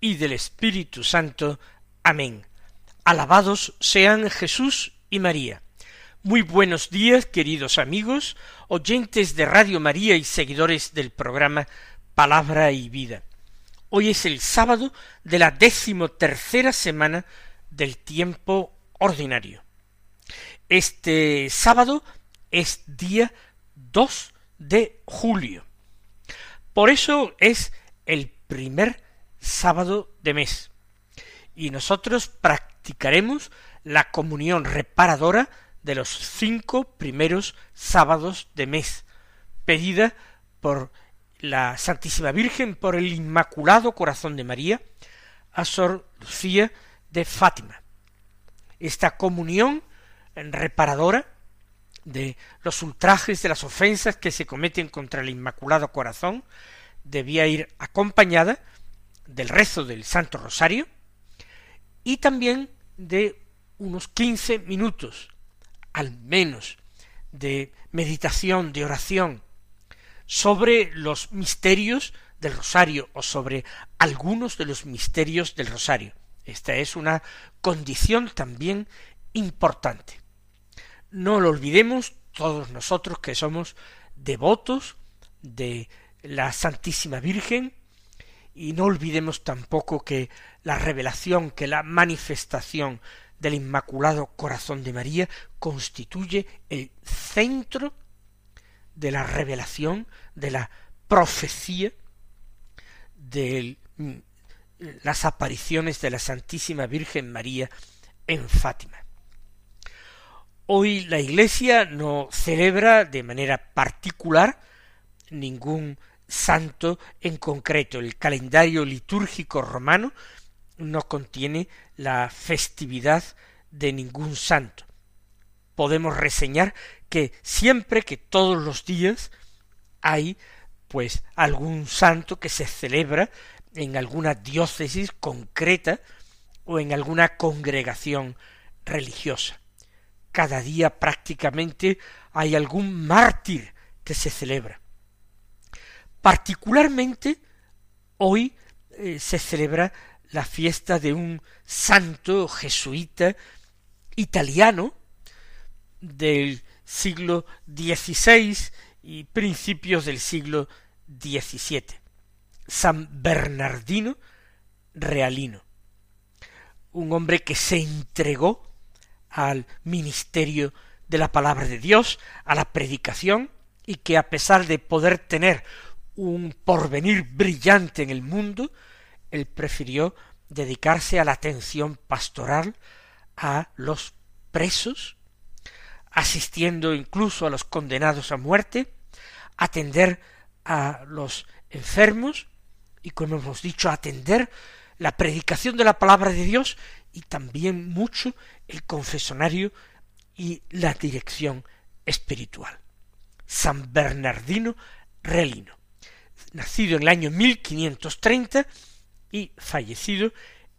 y del Espíritu Santo. Amén. Alabados sean Jesús y María. Muy buenos días, queridos amigos, oyentes de Radio María y seguidores del programa Palabra y Vida. Hoy es el sábado de la décimo tercera semana del tiempo ordinario. Este sábado es día 2 de julio. Por eso es el primer sábado de mes. Y nosotros practicaremos la comunión reparadora de los cinco primeros sábados de mes, pedida por la Santísima Virgen, por el Inmaculado Corazón de María, a Sor Lucía de Fátima. Esta comunión reparadora de los ultrajes, de las ofensas que se cometen contra el Inmaculado Corazón, debía ir acompañada del rezo del Santo Rosario y también de unos quince minutos, al menos, de meditación, de oración, sobre los misterios del rosario o sobre algunos de los misterios del rosario. Esta es una condición también importante. No lo olvidemos todos nosotros que somos devotos de la Santísima Virgen, y no olvidemos tampoco que la revelación, que la manifestación del Inmaculado Corazón de María constituye el centro de la revelación, de la profecía, de las apariciones de la Santísima Virgen María en Fátima. Hoy la Iglesia no celebra de manera particular ningún santo en concreto. El calendario litúrgico romano no contiene la festividad de ningún santo. Podemos reseñar que siempre que todos los días hay pues algún santo que se celebra en alguna diócesis concreta o en alguna congregación religiosa. Cada día prácticamente hay algún mártir que se celebra. Particularmente hoy eh, se celebra la fiesta de un santo jesuita italiano del siglo XVI y principios del siglo XVII, San Bernardino Realino, un hombre que se entregó al ministerio de la palabra de Dios, a la predicación, y que a pesar de poder tener un porvenir brillante en el mundo, él prefirió dedicarse a la atención pastoral a los presos, asistiendo incluso a los condenados a muerte, atender a los enfermos y, como hemos dicho, atender la predicación de la palabra de Dios y también mucho el confesonario y la dirección espiritual. San Bernardino Relino nacido en el año 1530 y fallecido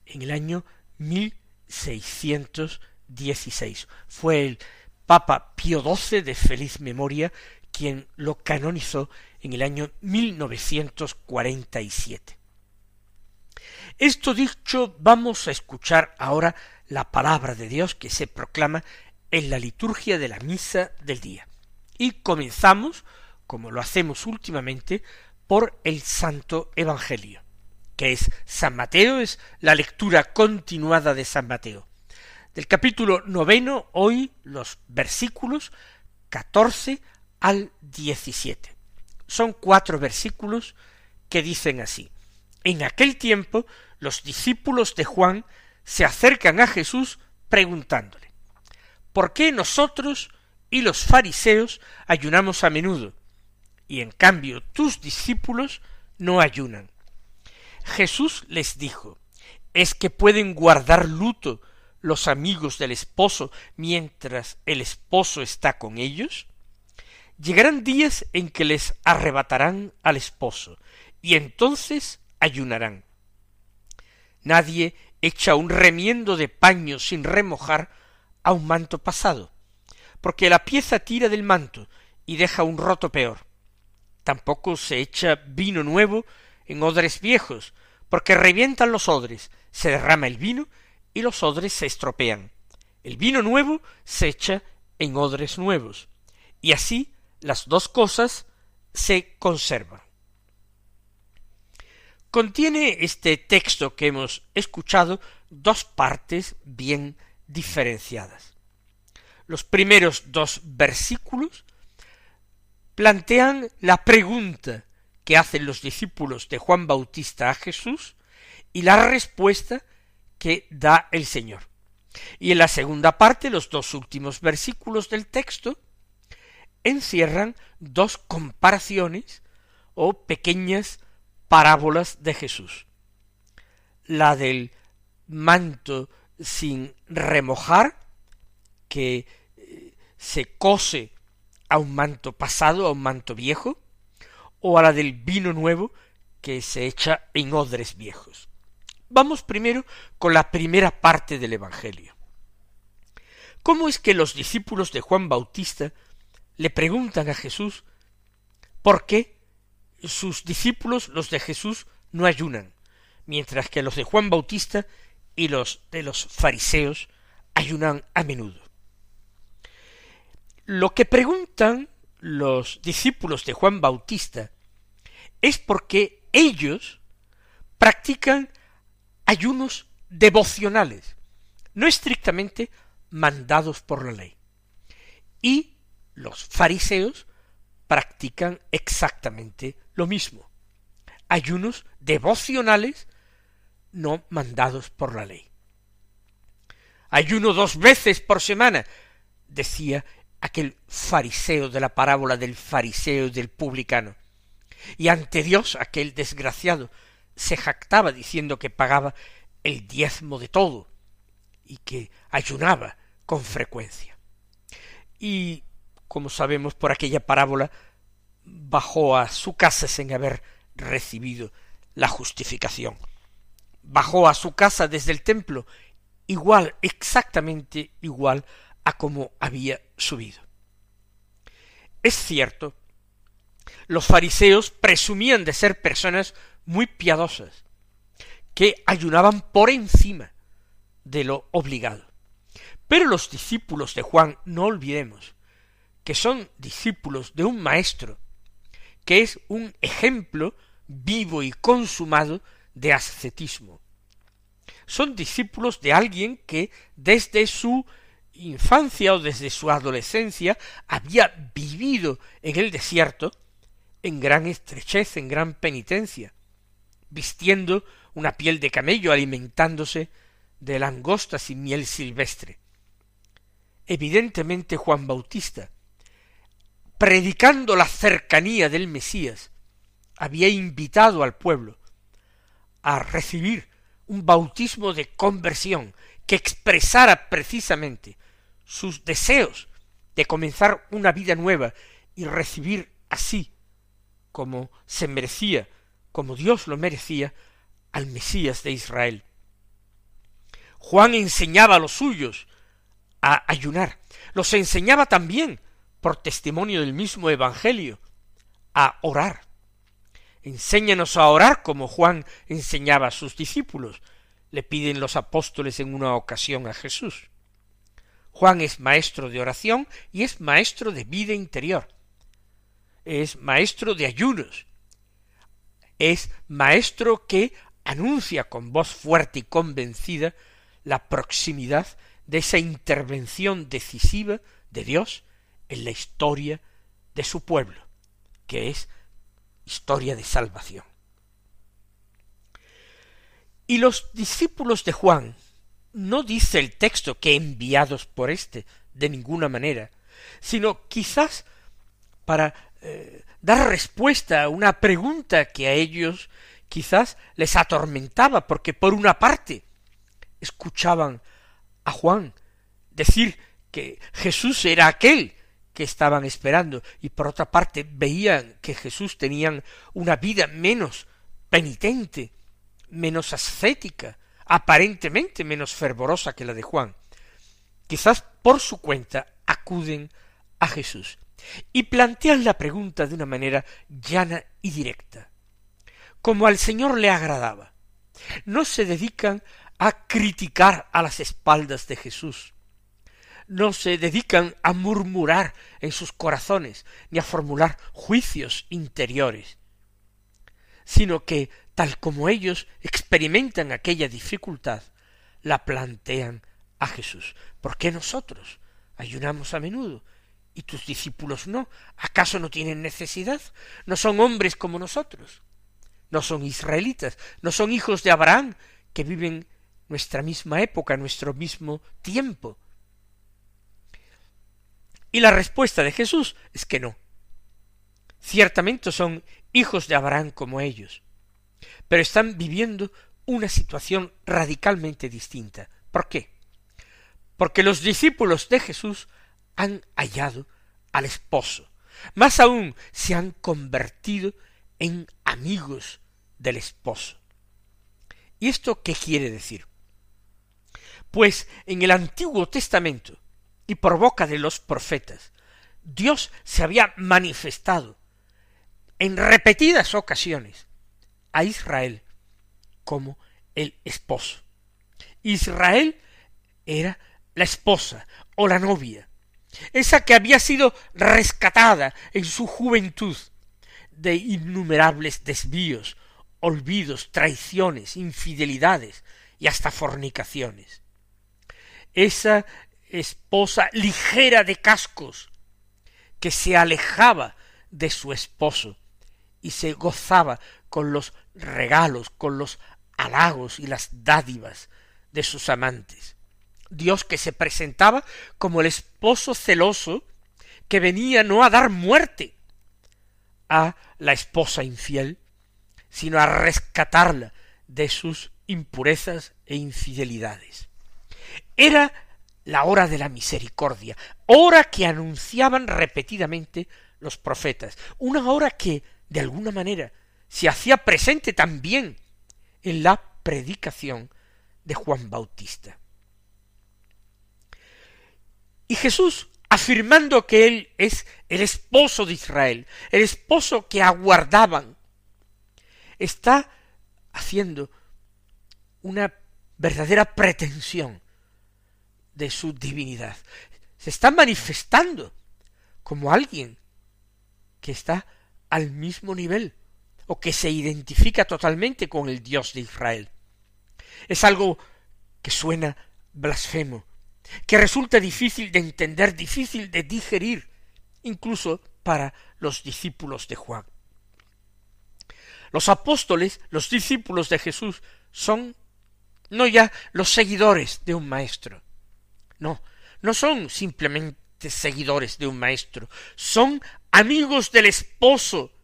en el año 1616. Fue el Papa Pío XII de feliz memoria quien lo canonizó en el año 1947. Esto dicho, vamos a escuchar ahora la palabra de Dios que se proclama en la liturgia de la misa del día. Y comenzamos, como lo hacemos últimamente, por el Santo Evangelio, que es San Mateo, es la lectura continuada de San Mateo. Del capítulo noveno, hoy los versículos catorce al diecisiete. Son cuatro versículos que dicen así. En aquel tiempo los discípulos de Juan se acercan a Jesús preguntándole, ¿por qué nosotros y los fariseos ayunamos a menudo y en cambio tus discípulos no ayunan. Jesús les dijo, es que pueden guardar luto los amigos del esposo mientras el esposo está con ellos? Llegarán días en que les arrebatarán al esposo, y entonces ayunarán. Nadie echa un remiendo de paño sin remojar a un manto pasado, porque la pieza tira del manto y deja un roto peor. Tampoco se echa vino nuevo en odres viejos, porque revientan los odres, se derrama el vino y los odres se estropean. El vino nuevo se echa en odres nuevos, y así las dos cosas se conservan. Contiene este texto que hemos escuchado dos partes bien diferenciadas. Los primeros dos versículos plantean la pregunta que hacen los discípulos de Juan Bautista a Jesús y la respuesta que da el Señor. Y en la segunda parte, los dos últimos versículos del texto, encierran dos comparaciones o pequeñas parábolas de Jesús. La del manto sin remojar, que eh, se cose a un manto pasado, a un manto viejo, o a la del vino nuevo que se echa en odres viejos. Vamos primero con la primera parte del Evangelio. ¿Cómo es que los discípulos de Juan Bautista le preguntan a Jesús por qué sus discípulos, los de Jesús, no ayunan, mientras que los de Juan Bautista y los de los fariseos ayunan a menudo. Lo que preguntan los discípulos de Juan Bautista es porque ellos practican ayunos devocionales, no estrictamente mandados por la ley. Y los fariseos practican exactamente lo mismo. Ayunos devocionales no mandados por la ley. Ayuno dos veces por semana, decía aquel fariseo de la parábola del fariseo y del publicano. Y ante Dios aquel desgraciado se jactaba diciendo que pagaba el diezmo de todo y que ayunaba con frecuencia. Y, como sabemos por aquella parábola, bajó a su casa sin haber recibido la justificación. Bajó a su casa desde el templo igual, exactamente igual a como había subido. Es cierto, los fariseos presumían de ser personas muy piadosas, que ayunaban por encima de lo obligado. Pero los discípulos de Juan, no olvidemos, que son discípulos de un maestro, que es un ejemplo vivo y consumado de ascetismo. Son discípulos de alguien que desde su infancia o desde su adolescencia había vivido en el desierto en gran estrechez, en gran penitencia, vistiendo una piel de camello, alimentándose de langostas y miel silvestre. Evidentemente Juan Bautista, predicando la cercanía del Mesías, había invitado al pueblo a recibir un bautismo de conversión que expresara precisamente sus deseos de comenzar una vida nueva y recibir así, como se merecía, como Dios lo merecía, al Mesías de Israel. Juan enseñaba a los suyos a ayunar, los enseñaba también, por testimonio del mismo Evangelio, a orar. Enséñanos a orar como Juan enseñaba a sus discípulos, le piden los apóstoles en una ocasión a Jesús. Juan es maestro de oración y es maestro de vida interior. Es maestro de ayunos. Es maestro que anuncia con voz fuerte y convencida la proximidad de esa intervención decisiva de Dios en la historia de su pueblo, que es historia de salvación. Y los discípulos de Juan, no dice el texto que enviados por éste, de ninguna manera, sino quizás para eh, dar respuesta a una pregunta que a ellos quizás les atormentaba, porque por una parte escuchaban a Juan decir que Jesús era aquel que estaban esperando y por otra parte veían que Jesús tenía una vida menos penitente, menos ascética, aparentemente menos fervorosa que la de Juan. Quizás por su cuenta acuden a Jesús y plantean la pregunta de una manera llana y directa, como al Señor le agradaba. No se dedican a criticar a las espaldas de Jesús, no se dedican a murmurar en sus corazones, ni a formular juicios interiores, sino que, tal como ellos experimentan aquella dificultad, la plantean a Jesús. ¿Por qué nosotros ayunamos a menudo y tus discípulos no? ¿Acaso no tienen necesidad? ¿No son hombres como nosotros? ¿No son israelitas? ¿No son hijos de Abraham que viven nuestra misma época, nuestro mismo tiempo? Y la respuesta de Jesús es que no. Ciertamente son hijos de Abraham como ellos, pero están viviendo una situación radicalmente distinta. ¿Por qué? Porque los discípulos de Jesús han hallado al esposo. Más aún se han convertido en amigos del esposo. ¿Y esto qué quiere decir? Pues en el Antiguo Testamento y por boca de los profetas. Dios se había manifestado en repetidas ocasiones a Israel como el esposo. Israel era la esposa o la novia, esa que había sido rescatada en su juventud de innumerables desvíos, olvidos, traiciones, infidelidades y hasta fornicaciones. Esa esposa ligera de cascos, que se alejaba de su esposo y se gozaba con los regalos, con los halagos y las dádivas de sus amantes. Dios que se presentaba como el esposo celoso que venía no a dar muerte a la esposa infiel, sino a rescatarla de sus impurezas e infidelidades. Era la hora de la misericordia, hora que anunciaban repetidamente los profetas, una hora que, de alguna manera, se hacía presente también en la predicación de Juan Bautista. Y Jesús, afirmando que Él es el esposo de Israel, el esposo que aguardaban, está haciendo una verdadera pretensión de su divinidad. Se está manifestando como alguien que está al mismo nivel o que se identifica totalmente con el Dios de Israel. Es algo que suena blasfemo, que resulta difícil de entender, difícil de digerir, incluso para los discípulos de Juan. Los apóstoles, los discípulos de Jesús, son no ya los seguidores de un maestro, no, no son simplemente seguidores de un maestro, son amigos del esposo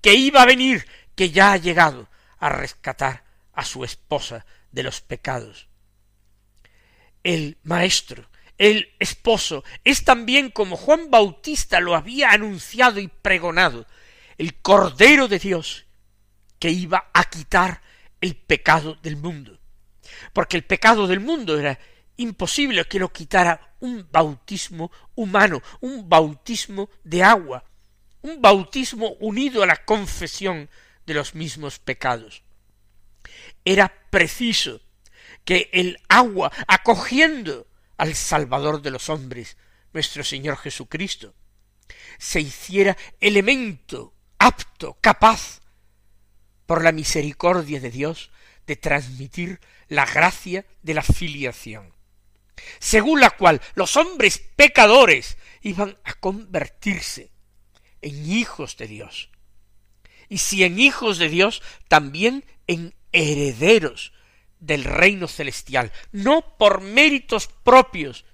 que iba a venir, que ya ha llegado a rescatar a su esposa de los pecados. El maestro, el esposo, es también como Juan Bautista lo había anunciado y pregonado, el Cordero de Dios, que iba a quitar el pecado del mundo. Porque el pecado del mundo era imposible que lo quitara un bautismo humano, un bautismo de agua, un bautismo unido a la confesión de los mismos pecados. Era preciso que el agua, acogiendo al Salvador de los hombres, nuestro Señor Jesucristo, se hiciera elemento apto, capaz, por la misericordia de Dios, de transmitir la gracia de la filiación según la cual los hombres pecadores iban a convertirse en hijos de Dios. Y si en hijos de Dios, también en herederos del reino celestial, no por méritos propios,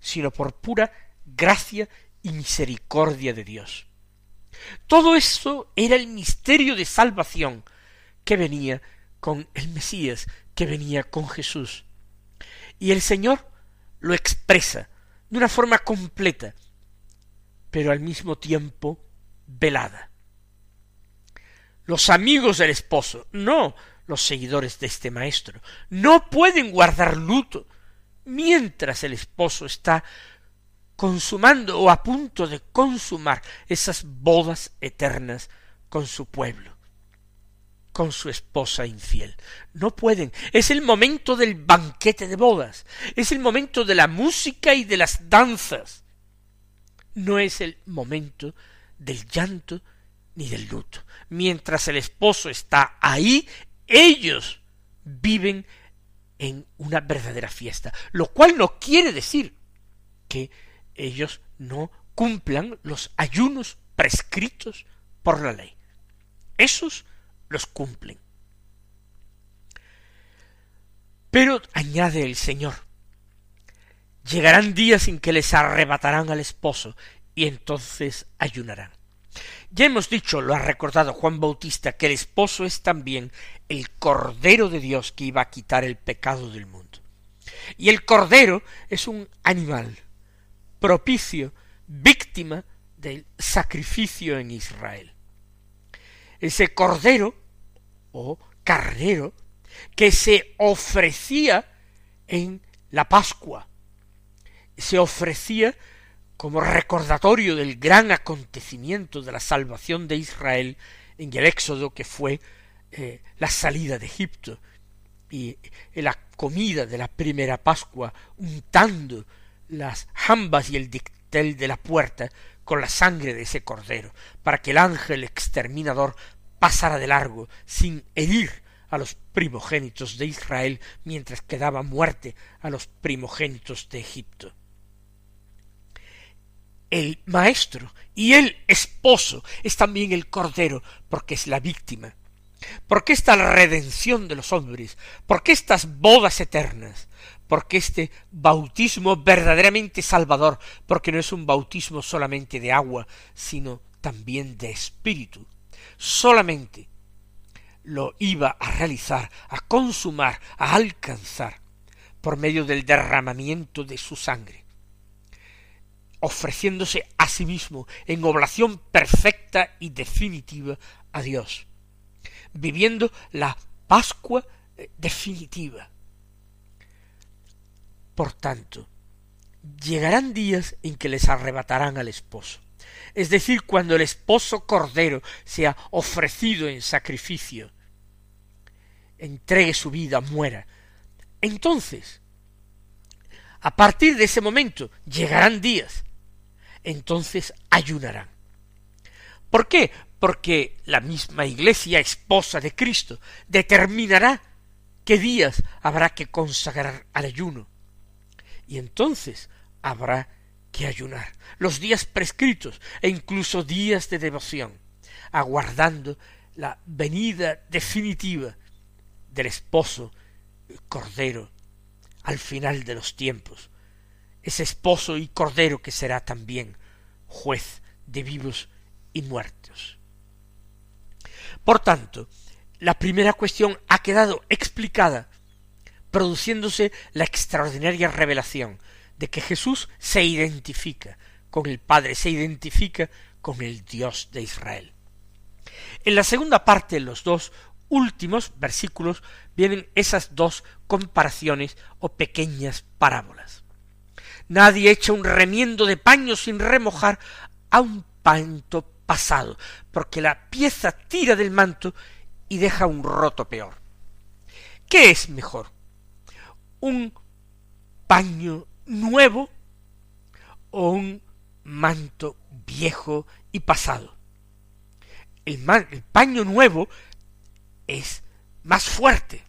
sino por pura gracia y misericordia de Dios. Todo eso era el misterio de salvación que venía con el Mesías, que venía con Jesús Y el Señor lo expresa de una forma completa, pero al mismo tiempo velada. Los amigos del esposo, no los seguidores de este maestro, no pueden guardar luto mientras el esposo está consumando o a punto de consumar esas bodas eternas con su pueblo, con su esposa infiel. No pueden. Es el momento del banquete de bodas, es el momento de la música y de las danzas. No es el momento del llanto ni del luto. Mientras el esposo está ahí, ellos viven en una verdadera fiesta, lo cual no quiere decir que ellos no cumplan los ayunos prescritos por la ley. Esos los cumplen. Pero añade el Señor, llegarán días en que les arrebatarán al esposo y entonces ayunarán. Ya hemos dicho, lo ha recordado Juan Bautista, que el esposo es también el Cordero de Dios que iba a quitar el pecado del mundo. Y el Cordero es un animal propicio, víctima del sacrificio en Israel. Ese Cordero o carnero que se ofrecía en la Pascua, se ofrecía como recordatorio del gran acontecimiento de la salvación de Israel en el Éxodo que fue eh, la salida de Egipto y la comida de la primera Pascua untando las jambas y el dictel de la puerta con la sangre de ese cordero, para que el ángel exterminador pasara de largo sin herir a los primogénitos de Israel mientras quedaba muerte a los primogénitos de Egipto el maestro y el esposo es también el cordero, porque es la víctima. porque esta redención de los hombres? porque estas bodas eternas? porque este bautismo verdaderamente salvador? Porque no es un bautismo solamente de agua, sino también de espíritu. Solamente lo iba a realizar, a consumar, a alcanzar, por medio del derramamiento de su sangre ofreciéndose a sí mismo en oblación perfecta y definitiva a Dios, viviendo la Pascua eh, definitiva. Por tanto, llegarán días en que les arrebatarán al esposo, es decir, cuando el esposo cordero sea ofrecido en sacrificio, entregue su vida, muera. Entonces, a partir de ese momento, llegarán días entonces ayunarán. ¿Por qué? Porque la misma Iglesia, esposa de Cristo, determinará qué días habrá que consagrar al ayuno. Y entonces habrá que ayunar los días prescritos e incluso días de devoción, aguardando la venida definitiva del esposo cordero al final de los tiempos, ese esposo y cordero que será también juez de vivos y muertos. Por tanto, la primera cuestión ha quedado explicada, produciéndose la extraordinaria revelación de que Jesús se identifica con el Padre, se identifica con el Dios de Israel. En la segunda parte, los dos últimos versículos, vienen esas dos comparaciones o pequeñas parábolas. Nadie echa un remiendo de paño sin remojar a un panto pasado, porque la pieza tira del manto y deja un roto peor. ¿Qué es mejor? ¿Un paño nuevo o un manto viejo y pasado? El, el paño nuevo es más fuerte,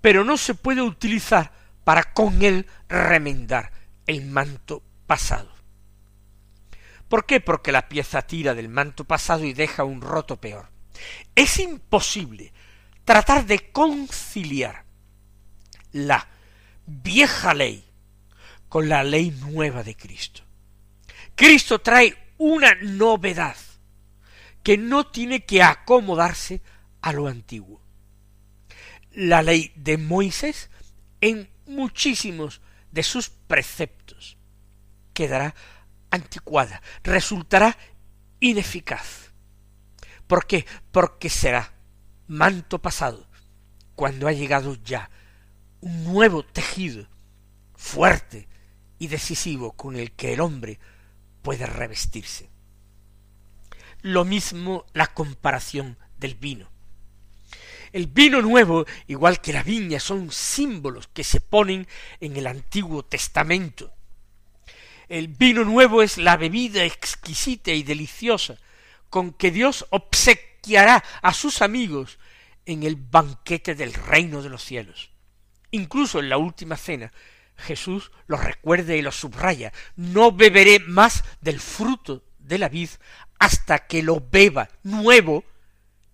pero no se puede utilizar para con él remendar el manto pasado. ¿Por qué? Porque la pieza tira del manto pasado y deja un roto peor. Es imposible tratar de conciliar la vieja ley con la ley nueva de Cristo. Cristo trae una novedad que no tiene que acomodarse a lo antiguo. La ley de Moisés en muchísimos de sus preceptos, quedará anticuada, resultará ineficaz. ¿Por qué? Porque será manto pasado cuando ha llegado ya un nuevo tejido fuerte y decisivo con el que el hombre puede revestirse. Lo mismo la comparación del vino. El vino nuevo, igual que la viña, son símbolos que se ponen en el Antiguo Testamento. El vino nuevo es la bebida exquisita y deliciosa con que Dios obsequiará a sus amigos en el banquete del reino de los cielos. Incluso en la última cena, Jesús lo recuerda y lo subraya. No beberé más del fruto de la vid hasta que lo beba nuevo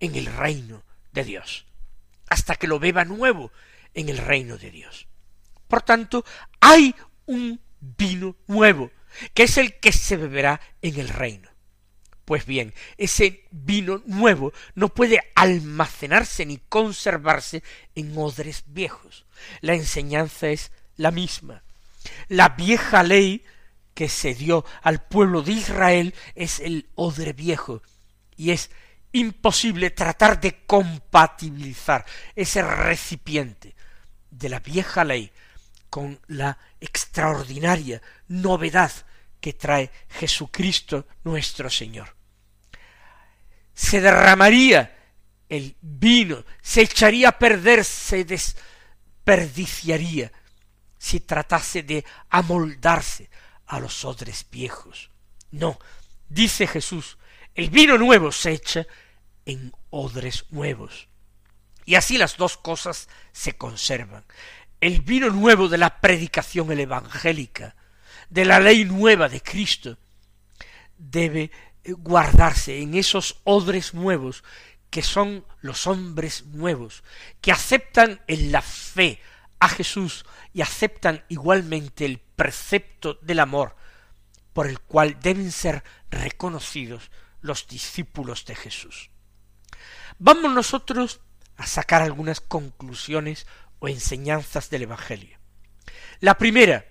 en el reino de Dios hasta que lo beba nuevo en el reino de Dios. Por tanto, hay un vino nuevo, que es el que se beberá en el reino. Pues bien, ese vino nuevo no puede almacenarse ni conservarse en odres viejos. La enseñanza es la misma. La vieja ley que se dio al pueblo de Israel es el odre viejo y es imposible tratar de compatibilizar ese recipiente de la vieja ley con la extraordinaria novedad que trae Jesucristo nuestro Señor. Se derramaría el vino, se echaría a perder, se desperdiciaría si tratase de amoldarse a los odres viejos. No, dice Jesús, el vino nuevo se echa en odres nuevos. Y así las dos cosas se conservan. El vino nuevo de la predicación evangélica, de la ley nueva de Cristo, debe guardarse en esos odres nuevos que son los hombres nuevos, que aceptan en la fe a Jesús y aceptan igualmente el precepto del amor, por el cual deben ser reconocidos los discípulos de Jesús. Vamos nosotros a sacar algunas conclusiones o enseñanzas del Evangelio. La primera,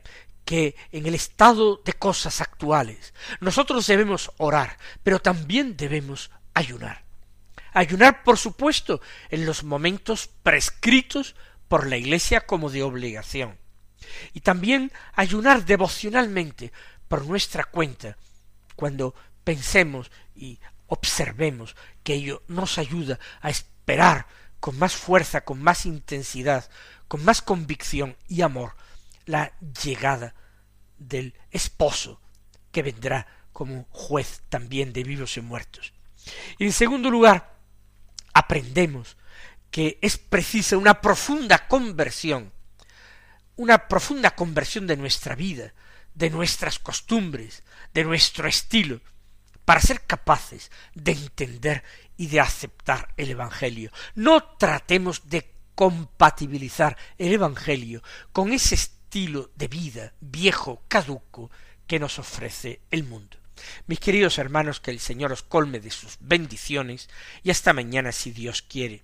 que en el estado de cosas actuales nosotros debemos orar, pero también debemos ayunar. Ayunar, por supuesto, en los momentos prescritos por la Iglesia como de obligación. Y también ayunar devocionalmente por nuestra cuenta, cuando pensemos y observemos que ello nos ayuda a esperar con más fuerza, con más intensidad, con más convicción y amor la llegada del esposo que vendrá como juez también de vivos y muertos. Y en segundo lugar, aprendemos que es precisa una profunda conversión, una profunda conversión de nuestra vida, de nuestras costumbres, de nuestro estilo, para ser capaces de entender y de aceptar el Evangelio. No tratemos de compatibilizar el Evangelio con ese estilo de vida viejo, caduco, que nos ofrece el mundo. Mis queridos hermanos, que el Señor os colme de sus bendiciones y hasta mañana si Dios quiere.